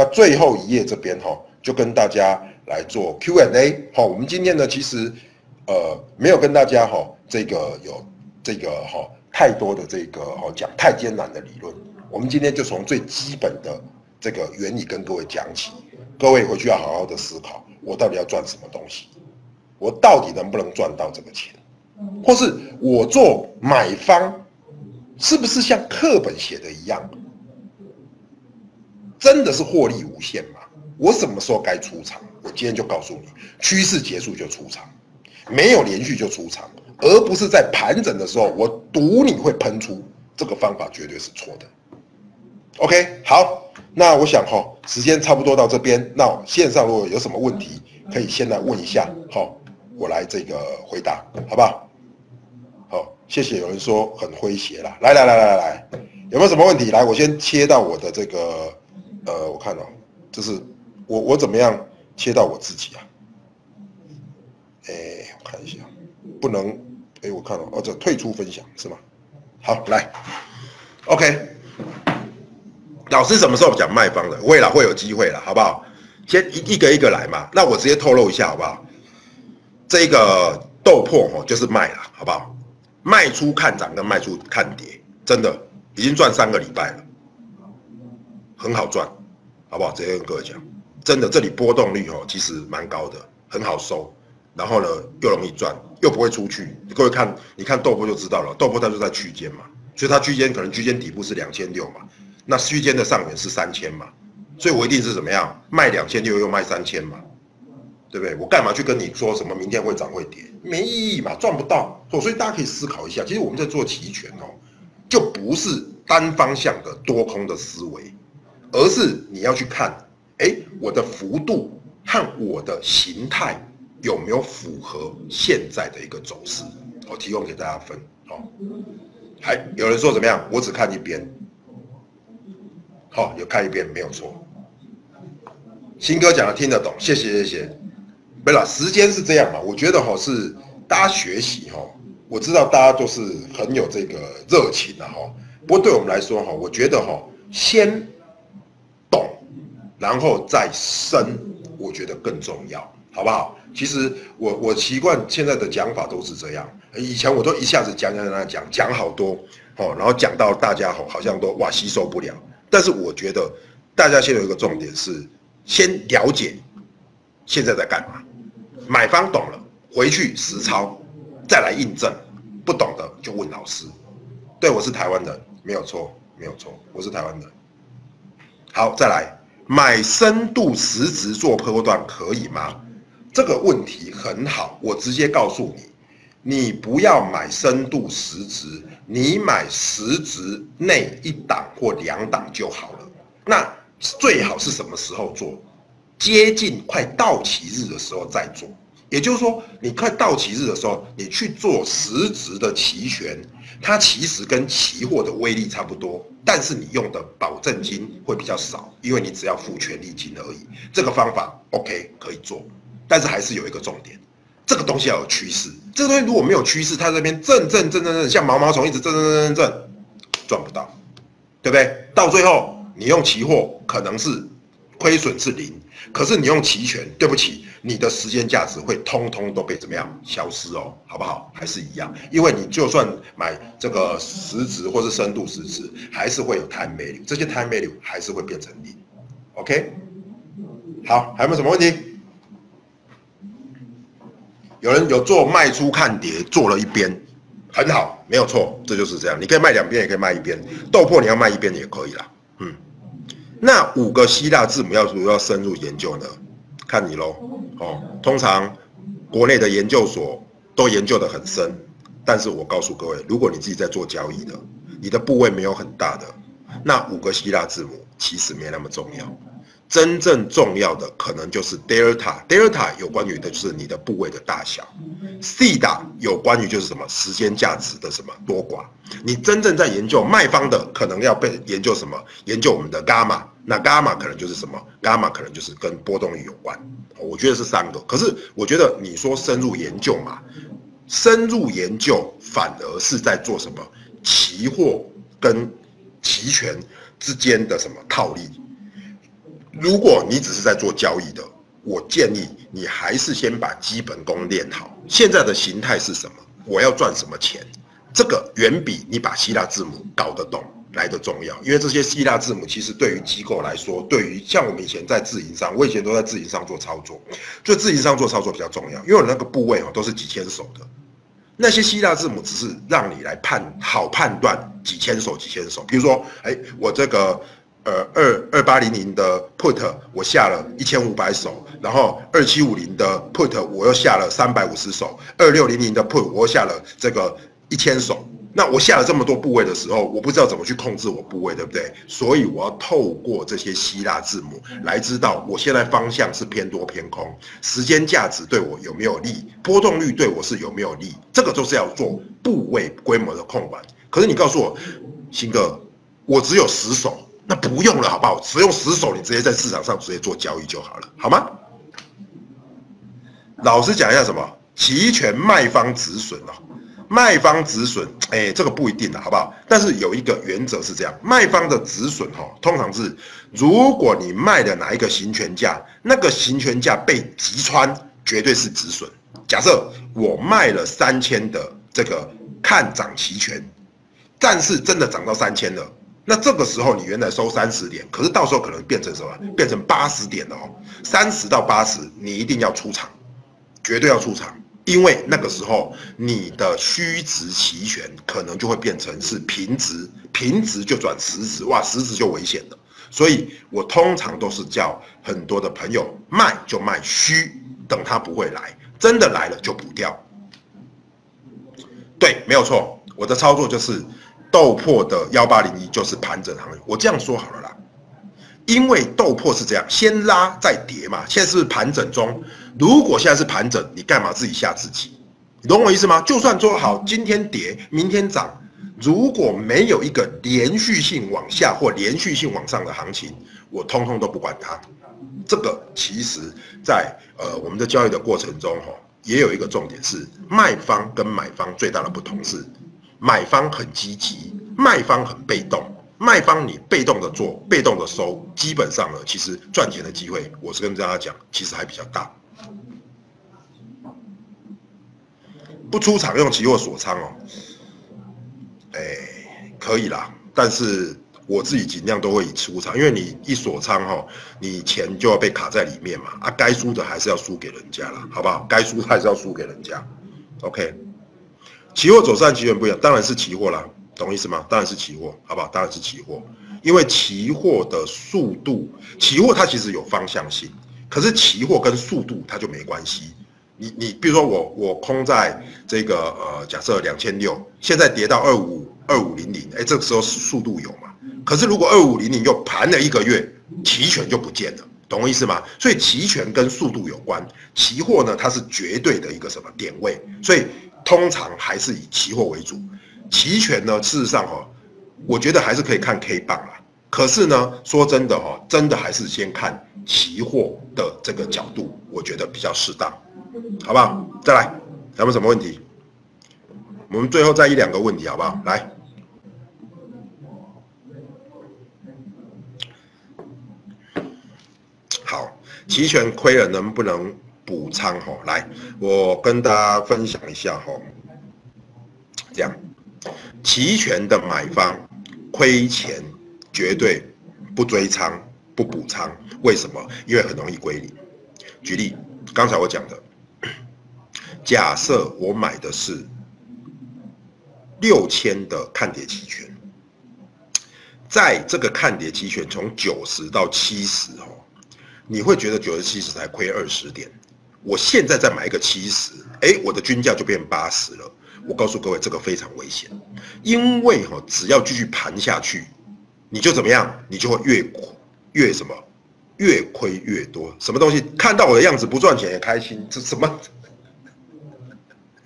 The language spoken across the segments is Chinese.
那最后一页这边哈，就跟大家来做 Q&A。好，我们今天呢，其实呃没有跟大家哈这个有这个哈太多的这个哈讲太艰难的理论。我们今天就从最基本的这个原理跟各位讲起。各位回去要好好的思考，我到底要赚什么东西？我到底能不能赚到这个钱？或是我做买方，是不是像课本写的一样？真的是获利无限吗？我什么时候该出场？我今天就告诉你，趋势结束就出场，没有连续就出场，而不是在盘整的时候，我赌你会喷出。这个方法绝对是错的。OK，好，那我想哈，时间差不多到这边，那线上如果有什么问题，可以先来问一下，好，我来这个回答，好不好？好，谢谢。有人说很诙谐啦，来来来来来，有没有什么问题？来，我先切到我的这个。呃，我看到，就是我我怎么样切到我自己啊？哎，我看一下，不能，哎，我看到，哦，这退出分享是吗？好，来，OK，老师什么时候讲卖方的？会了，会有机会了，好不好？先一一个一个来嘛。那我直接透露一下，好不好？这个豆粕哦，就是卖了，好不好？卖出看涨跟卖出看跌，真的已经赚三个礼拜了。很好赚，好不好？直接跟各位讲，真的，这里波动率哦，其实蛮高的，很好收，然后呢又容易赚，又不会出去。各位看，你看豆粕就知道了，豆粕它就在区间嘛，所以它区间可能区间底部是两千六嘛，那区间的上缘是三千嘛，所以我一定是怎么样卖两千六又卖三千嘛，对不对？我干嘛去跟你说什么明天会涨会跌？没意义嘛，赚不到。所以大家可以思考一下，其实我们在做期权哦，就不是单方向的多空的思维。而是你要去看，哎，我的幅度和我的形态有没有符合现在的一个走势？我提供给大家分。好，还有人说怎么样？我只看一边。好，有看一边没有错。新哥讲的听得懂，谢谢谢谢。没了，时间是这样嘛？我觉得哈是大家学习哈，我知道大家都是很有这个热情的哈。不过对我们来说哈，我觉得哈先。然后再深，我觉得更重要，好不好？其实我我习惯现在的讲法都是这样，以前我都一下子讲讲讲讲讲好多，哦，然后讲到大家好好像都哇吸收不了。但是我觉得大家先有一个重点是，先了解现在在干嘛，买方懂了，回去实操，再来印证，不懂的就问老师。对，我是台湾人，没有错，没有错，我是台湾人。好，再来。买深度实值做波段可以吗？这个问题很好，我直接告诉你，你不要买深度实值，你买实值内一档或两档就好了。那最好是什么时候做？接近快到期日的时候再做。也就是说，你快到期日的时候，你去做实值的期权。它其实跟期货的威力差不多，但是你用的保证金会比较少，因为你只要付权利金而已。这个方法 OK 可以做，但是还是有一个重点，这个东西要有趋势。这个东西如果没有趋势，它这边震震震震震，像毛毛虫一直震震震震震，赚不到，对不对？到最后你用期货可能是亏损是零，可是你用期权，对不起。你的时间价值会通通都被怎么样消失哦，好不好？还是一样，因为你就算买这个实值或是深度实值，还是会有 time value，这些 time value 还是会变成零。OK，好，还有没有什么问题？有人有做卖出看跌，做了一边，很好，没有错，这就是这样。你可以卖两边，也可以卖一边。豆粕你要卖一边也可以啦。嗯，那五个希腊字母要如何深入研究呢？看你喽，哦，通常国内的研究所都研究得很深，但是我告诉各位，如果你自己在做交易的，你的部位没有很大的，那五个希腊字母其实没那么重要。真正重要的可能就是 delta，delta 有关于的就是你的部位的大小，c 打有关于就是什么时间价值的什么多寡。你真正在研究卖方的，可能要被研究什么？研究我们的伽马，那伽马可能就是什么？伽马可能就是跟波动率有关。我觉得是三个。可是我觉得你说深入研究嘛，深入研究反而是在做什么？期货跟期权之间的什么套利？如果你只是在做交易的，我建议你还是先把基本功练好。现在的形态是什么？我要赚什么钱？这个远比你把希腊字母搞得懂来的重要。因为这些希腊字母其实对于机构来说，对于像我们以前在自营上，我以前都在自营上做操作，就自营上做操作比较重要。因为我那个部位哦都是几千手的，那些希腊字母只是让你来判好判断几千手几千手。比如说，哎，我这个。呃，二二八零零的 put 我下了一千五百手，然后二七五零的 put 我又下了三百五十手，二六零零的 put 我又下了这个一千手。那我下了这么多部位的时候，我不知道怎么去控制我部位，对不对？所以我要透过这些希腊字母来知道我现在方向是偏多偏空，时间价值对我有没有利，波动率对我是有没有利，这个都是要做部位规模的控管。可是你告诉我，鑫哥，我只有十手。那不用了，好不好？只用十手，你直接在市场上直接做交易就好了，好吗？老实讲一下，什么期权卖方止损哦，卖方止损，哎，这个不一定的，好不好？但是有一个原则是这样，卖方的止损哈，通常是如果你卖的哪一个行权价，那个行权价被击穿，绝对是止损。假设我卖了三千的这个看涨期权，但是真的涨到三千了。那这个时候你原来收三十点，可是到时候可能变成什么？变成八十点了哦。三十到八十，你一定要出场，绝对要出场，因为那个时候你的虚值期权可能就会变成是平值，平值就转实值，哇，实值就危险了。所以我通常都是叫很多的朋友卖就卖虚，等它不会来，真的来了就补掉。对，没有错，我的操作就是。豆粕的幺八零一就是盘整行情，我这样说好了啦，因为豆粕是这样，先拉再跌嘛，现在是盘整中。如果现在是盘整，你干嘛自己吓自己？你懂我意思吗？就算说好今天跌，明天涨，如果没有一个连续性往下或连续性往上的行情，我通通都不管它。这个其实，在呃我们的交易的过程中，哈，也有一个重点是，卖方跟买方最大的不同是。买方很积极，卖方很被动。卖方你被动的做，被动的收，基本上呢，其实赚钱的机会，我是跟大家讲，其实还比较大。不出场用期货锁仓哦，哎，可以啦。但是我自己尽量都会出场，因为你一锁仓哈，你钱就要被卡在里面嘛。啊，该输的还是要输给人家了，好不好？该输还是要输给人家。OK。期货走上期权不一样，当然是期货啦，懂意思吗？当然是期货，好不好？当然是期货，因为期货的速度，期货它其实有方向性，可是期货跟速度它就没关系。你你比如说我我空在这个呃假设两千六，现在跌到二五二五零零，哎，这个时候速度有嘛？可是如果二五零零又盘了一个月，期权就不见了，懂我意思吗？所以期权跟速度有关，期货呢它是绝对的一个什么点位，所以。通常还是以期货为主，期权呢，事实上哈，我觉得还是可以看 K 棒啦。可是呢，说真的哈，真的还是先看期货的这个角度，我觉得比较适当，好不好？再来，咱们什么问题？我们最后再一两个问题，好不好？来，好，期权亏了能不能？补仓哈，来，我跟大家分享一下哈，这样，期权的买方亏钱绝对不追仓不补仓，为什么？因为很容易归零。举例，刚才我讲的，假设我买的是六千的看跌期权，在这个看跌期权从九十到七十哦，你会觉得九十七十才亏二十点。我现在再买一个七十，哎，我的均价就变八十了。我告诉各位，这个非常危险，因为哈，只要继续盘下去，你就怎么样？你就会越亏越什么，越亏越多。什么东西看到我的样子不赚钱也开心？这什么？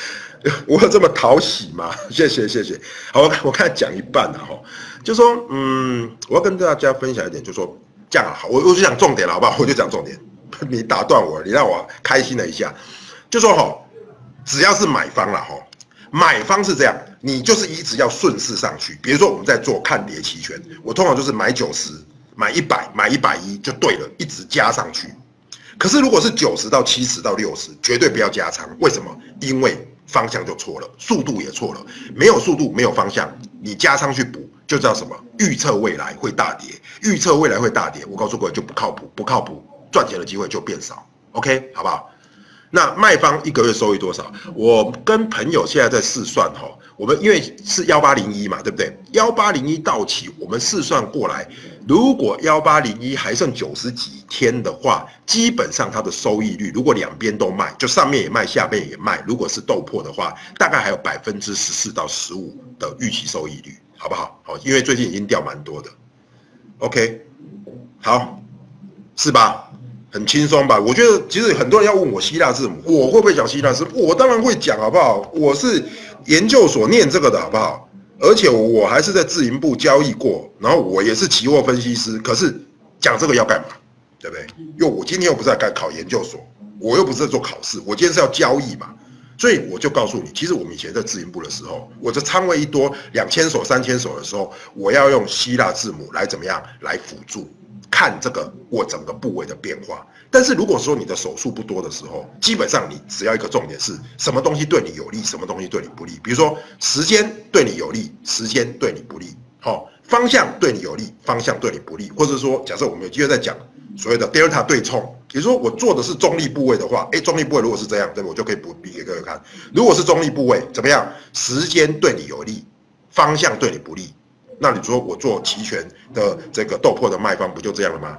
我这么讨喜吗？谢谢谢谢。好，我我看讲一半了哈，就说嗯，我要跟大家分享一点，就说这样好，我我就讲重点了，好不好？我就讲重点。你打断我，你让我开心了一下，就说哈，只要是买方了哈，买方是这样，你就是一直要顺势上去。比如说我们在做看跌期权，我通常就是买九十买一百，买一百一就对了，一直加上去。可是如果是九十到七十到六十，绝对不要加仓。为什么？因为方向就错了，速度也错了。没有速度，没有方向，你加仓去补，就叫什么？预测未来会大跌，预测未来会大跌。我告诉各位，就不靠谱，不靠谱，赚钱的机会就变少。OK，好不好？那卖方一个月收益多少？我跟朋友现在在试算哈，我们因为是幺八零一嘛，对不对？幺八零一到期，我们试算过来，如果幺八零一还剩九十几天的话，基本上它的收益率，如果两边都卖，就上面也卖，下面也卖，如果是豆破的话，大概还有百分之十四到十五的预期收益率，好不好？好，因为最近已经掉蛮多的。OK，好，是吧？很轻松吧？我觉得其实很多人要问我希腊字母，我会不会讲希腊字母？我当然会讲，好不好？我是研究所念这个的，好不好？而且我还是在自营部交易过，然后我也是期货分析师。可是讲这个要干嘛？对不对？因为我今天又不是在干考研究所，我又不是在做考试，我今天是要交易嘛。所以我就告诉你，其实我们以前在自营部的时候，我的仓位一多两千手、三千手的时候，我要用希腊字母来怎么样来辅助。看这个我整个部位的变化，但是如果说你的手术不多的时候，基本上你只要一个重点是什么东西对你有利，什么东西对你不利。比如说时间对你有利，时间对你不利。好，方向对你有利，方向对你不利。或者说，假设我们有机会再讲所谓的 delta 对冲，比如说我做的是中立部位的话，哎，中立部位如果是这样，对我就可以补比给各位看。如果是中立部位怎么样？时间对你有利，方向对你不利。那你说我做期权的这个豆粕的卖方不就这样了吗？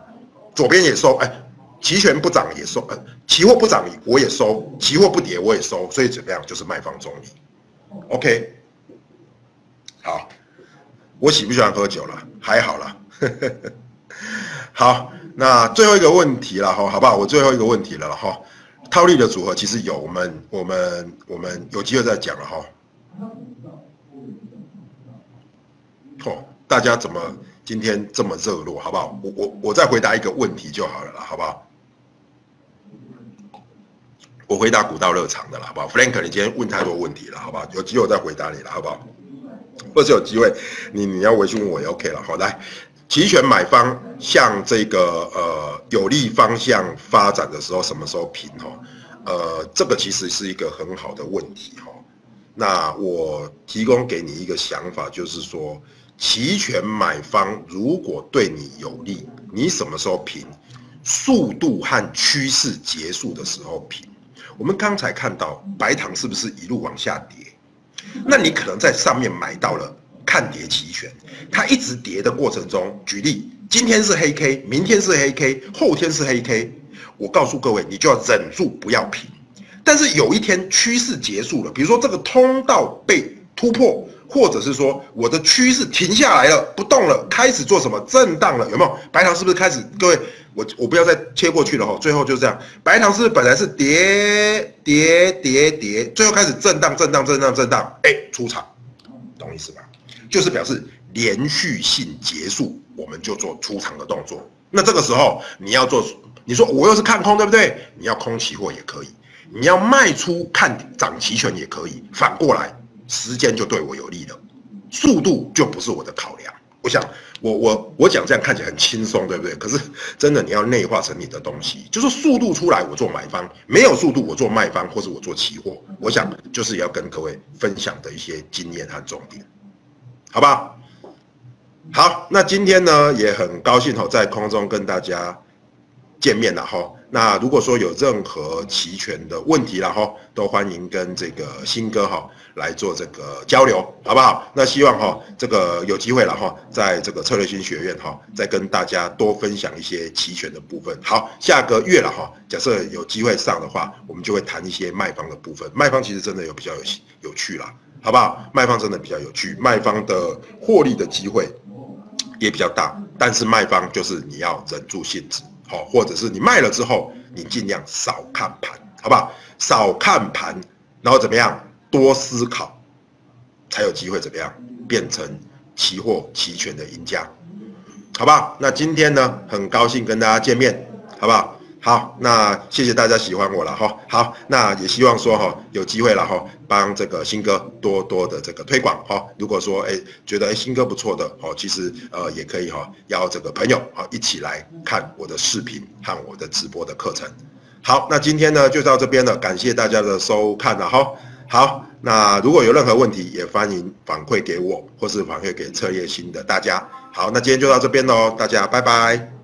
左边也收，哎，期权不涨也收，呃，期货不涨我也收，期货不跌我也收，所以怎么样就是卖方中立。OK，好，我喜不喜欢喝酒了？还好了。好，那最后一个问题了哈，好不好？我最后一个问题了哈，套利的组合其实有，我们我们我们有机会再讲了哈。哦，大家怎么今天这么热络，好不好？我我我再回答一个问题就好了啦，好不好？我回答古道热肠的啦，好不好？Frank，你今天问太多问题了，好不好？有机会我再回答你了，好不好？或者有机会你你要回去问我也 OK 了，好来，期权买方向这个呃有利方向发展的时候，什么时候平？哈，呃，这个其实是一个很好的问题，哈。那我提供给你一个想法，就是说。期权买方如果对你有利，你什么时候平？速度和趋势结束的时候平。我们刚才看到白糖是不是一路往下跌？那你可能在上面买到了看跌期权，它一直跌的过程中，举例，今天是黑 K，明天是黑 K，后天是黑 K，我告诉各位，你就要忍住不要平。但是有一天趋势结束了，比如说这个通道被突破。或者是说我的趋势停下来了，不动了，开始做什么震荡了？有没有白糖是不是开始？各位，我我不要再切过去了哈。最后就这样，白糖是不是本来是跌跌跌跌，最后开始震荡震荡震荡震荡，哎，出场，懂意思吧？就是表示连续性结束，我们就做出场的动作。那这个时候你要做，你说我又是看空，对不对？你要空期货也可以，你要卖出看涨期权也可以，反过来。时间就对我有利了，速度就不是我的考量。我想，我我我讲这样看起来很轻松，对不对？可是真的你要内化成你的东西，就是速度出来我做买方，没有速度我做卖方，或者我做期货。我想就是要跟各位分享的一些经验和重点，好吧？好，那今天呢也很高兴哈，在空中跟大家见面了哈。那如果说有任何期权的问题了哈，都欢迎跟这个新哥哈来做这个交流，好不好？那希望哈这个有机会了哈，在这个策略性学院哈，再跟大家多分享一些期权的部分。好，下个月了哈，假设有机会上的话，我们就会谈一些卖方的部分。卖方其实真的有比较有有趣啦，好不好？卖方真的比较有趣，卖方的获利的机会也比较大，但是卖方就是你要忍住性子。好，或者是你卖了之后，你尽量少看盘，好不好？少看盘，然后怎么样？多思考，才有机会怎么样？变成期货期权的赢家，好不好？那今天呢，很高兴跟大家见面，好不好？好，那谢谢大家喜欢我了哈。好，那也希望说哈，有机会了哈，帮这个新哥多多的这个推广哈。如果说哎觉得哎新哥不错的哦，其实呃也可以哈，邀这个朋友啊一起来看我的视频和我的直播的课程。好，那今天呢就到这边了，感谢大家的收看了哈。好，那如果有任何问题，也欢迎反馈给我，或是反馈给策业新的大家。好，那今天就到这边喽，大家拜拜。